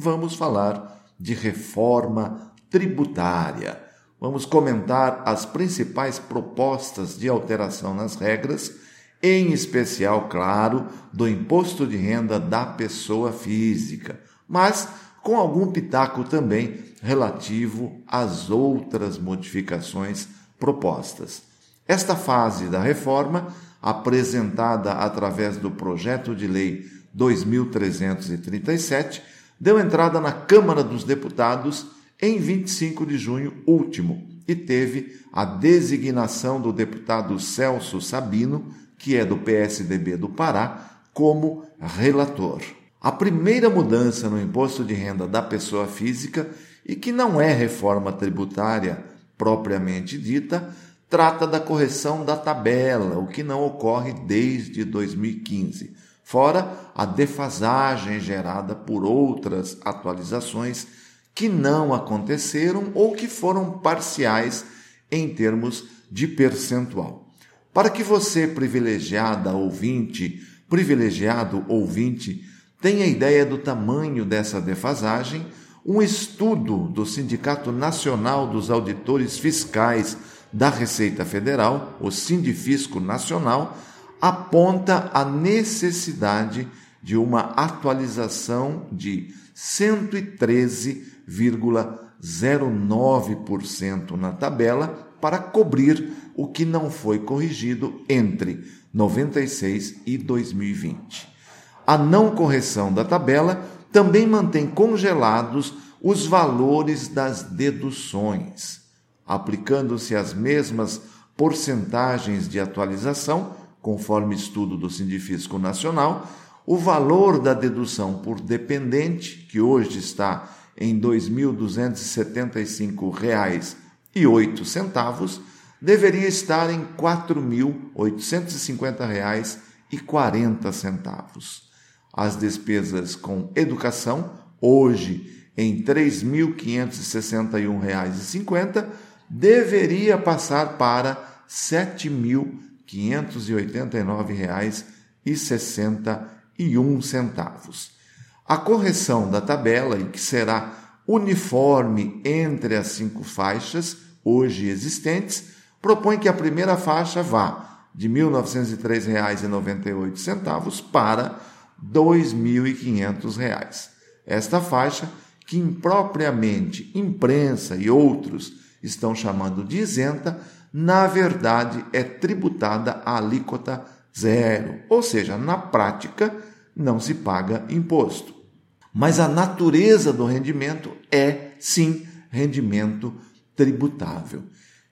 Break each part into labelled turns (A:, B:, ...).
A: vamos falar de reforma tributária. Vamos comentar as principais propostas de alteração nas regras, em especial, claro, do imposto de renda da pessoa física, mas com algum pitaco também relativo às outras modificações propostas. Esta fase da reforma, apresentada através do projeto de lei 2337, deu entrada na Câmara dos Deputados em 25 de junho último e teve a designação do deputado Celso Sabino, que é do PSDB do Pará, como relator. A primeira mudança no imposto de renda da pessoa física, e que não é reforma tributária propriamente dita, trata da correção da tabela, o que não ocorre desde 2015 fora a defasagem gerada por outras atualizações que não aconteceram ou que foram parciais em termos de percentual. Para que você, privilegiada ouvinte, privilegiado ouvinte, tenha ideia do tamanho dessa defasagem, um estudo do Sindicato Nacional dos Auditores Fiscais da Receita Federal, o Sindifisco Nacional, aponta a necessidade de uma atualização de 113,09% na tabela para cobrir o que não foi corrigido entre 96 e 2020. A não correção da tabela também mantém congelados os valores das deduções, aplicando-se as mesmas porcentagens de atualização conforme estudo do Sindifisco Nacional, o valor da dedução por dependente, que hoje está em R$ 2.275,08, deveria estar em R$ 4.850,40. As despesas com educação, hoje em R$ 3.561,50, deveria passar para R$ 7.000 R$ 589,61. A correção da tabela, e que será uniforme entre as cinco faixas hoje existentes, propõe que a primeira faixa vá de R$ 1.903,98 para R$ 2.500. Esta faixa, que impropriamente imprensa e outros estão chamando de isenta, na verdade é tributada a alíquota zero, ou seja, na prática não se paga imposto. Mas a natureza do rendimento é, sim, rendimento tributável.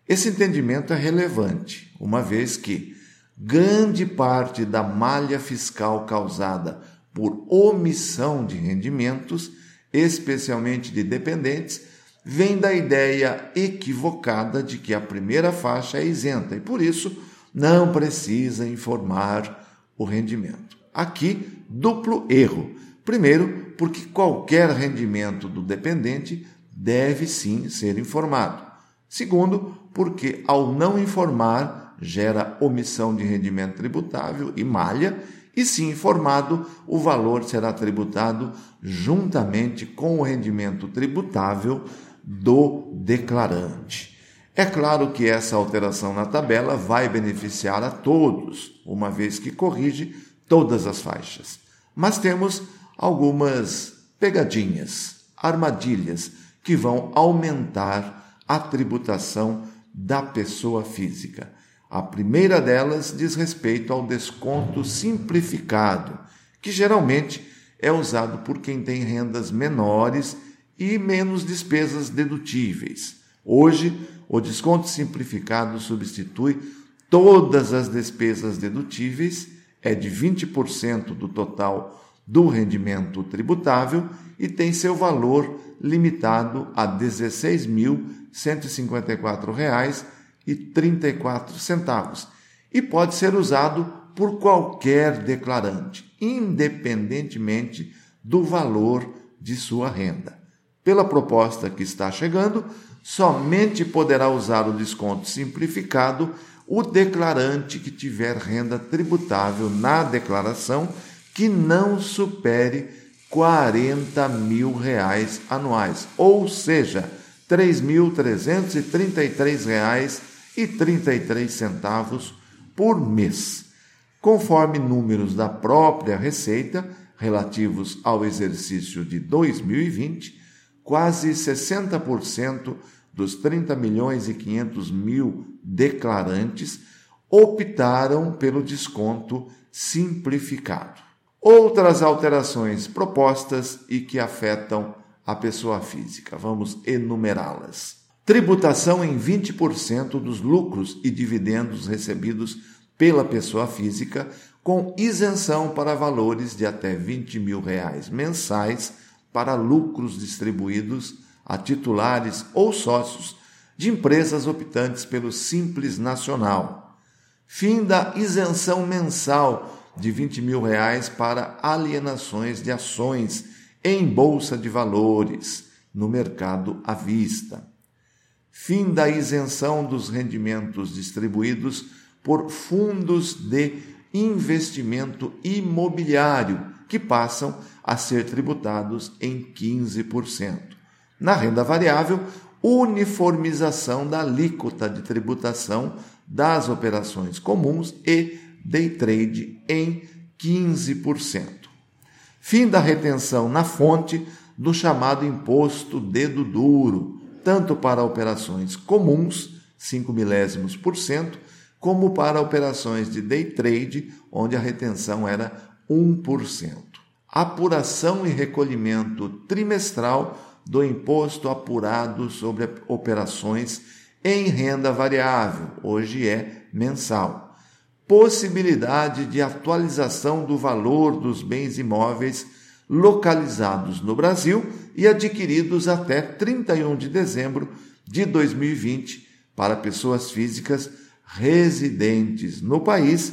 A: Esse entendimento é relevante, uma vez que grande parte da malha fiscal causada por omissão de rendimentos, especialmente de dependentes, vem da ideia equivocada de que a primeira faixa é isenta e, por isso, não precisa informar o rendimento. Aqui, duplo erro. Primeiro, porque qualquer rendimento do dependente deve sim ser informado. Segundo, porque ao não informar gera omissão de rendimento tributável e malha, e se informado, o valor será tributado juntamente com o rendimento tributável do declarante. É claro que essa alteração na tabela vai beneficiar a todos, uma vez que corrige todas as faixas. Mas temos algumas pegadinhas, armadilhas que vão aumentar a tributação da pessoa física. A primeira delas diz respeito ao desconto simplificado, que geralmente é usado por quem tem rendas menores e menos despesas dedutíveis. Hoje, o desconto simplificado substitui todas as despesas dedutíveis, é de 20% do total do rendimento tributável e tem seu valor limitado a R$ 16.154,34 e pode ser usado por qualquer declarante, independentemente do valor de sua renda. Pela proposta que está chegando, somente poderá usar o desconto simplificado o declarante que tiver renda tributável na declaração que não supere 40 mil reais anuais, ou seja, R$ 3.333,33 por mês. Conforme números da própria Receita, relativos ao exercício de 2020, quase 60% dos 30 milhões e 500 mil declarantes optaram pelo desconto simplificado. Outras alterações propostas e que afetam a pessoa física. Vamos enumerá-las. Tributação em 20% dos lucros e dividendos recebidos pela pessoa física, com isenção para valores de até 20 mil reais mensais para lucros distribuídos a titulares ou sócios de empresas optantes pelo Simples Nacional. Fim da isenção mensal de 20 mil reais para alienações de ações em bolsa de valores no mercado à vista. Fim da isenção dos rendimentos distribuídos por fundos de investimento imobiliário, que passam a ser tributados em 15%. Na renda variável, uniformização da alíquota de tributação das operações comuns e day trade em 15%. Fim da retenção na fonte do chamado imposto dedo duro, tanto para operações comuns, 5 milésimos por cento, como para operações de day trade, onde a retenção era 1%. Apuração e recolhimento trimestral do imposto apurado sobre operações em renda variável, hoje é mensal. Possibilidade de atualização do valor dos bens imóveis localizados no Brasil e adquiridos até 31 de dezembro de 2020 para pessoas físicas residentes no país,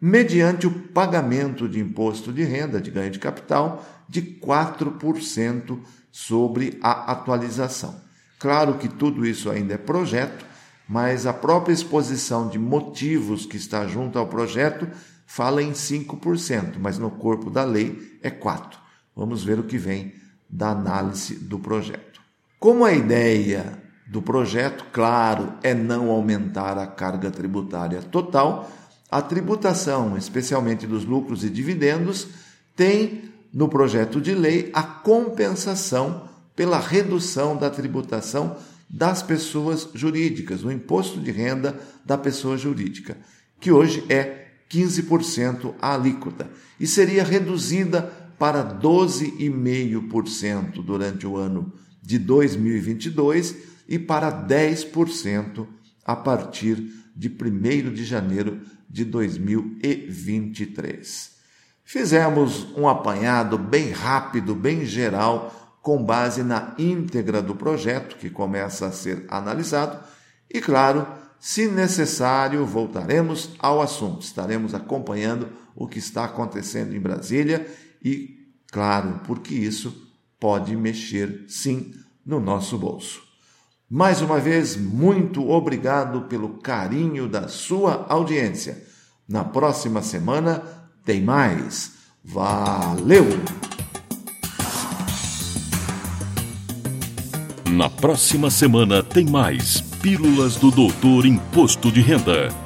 A: mediante o pagamento de imposto de renda de ganho de capital de 4% sobre a atualização. Claro que tudo isso ainda é projeto, mas a própria exposição de motivos que está junto ao projeto fala em 5%, mas no corpo da lei é 4%. Vamos ver o que vem da análise do projeto. Como a ideia do projeto, claro, é não aumentar a carga tributária total, a tributação, especialmente dos lucros e dividendos, tem no projeto de lei a compensação pela redução da tributação das pessoas jurídicas, o imposto de renda da pessoa jurídica, que hoje é 15% a alíquota e seria reduzida para 12,5% durante o ano de 2022 e para 10% a partir de 1 de janeiro de 2023. Fizemos um apanhado bem rápido, bem geral, com base na íntegra do projeto que começa a ser analisado e, claro, se necessário, voltaremos ao assunto. Estaremos acompanhando o que está acontecendo em Brasília e, claro, porque isso pode mexer sim no nosso bolso. Mais uma vez, muito obrigado pelo carinho da sua audiência. Na próxima semana tem mais. Valeu!
B: Na próxima semana tem mais Pílulas do Doutor Imposto de Renda.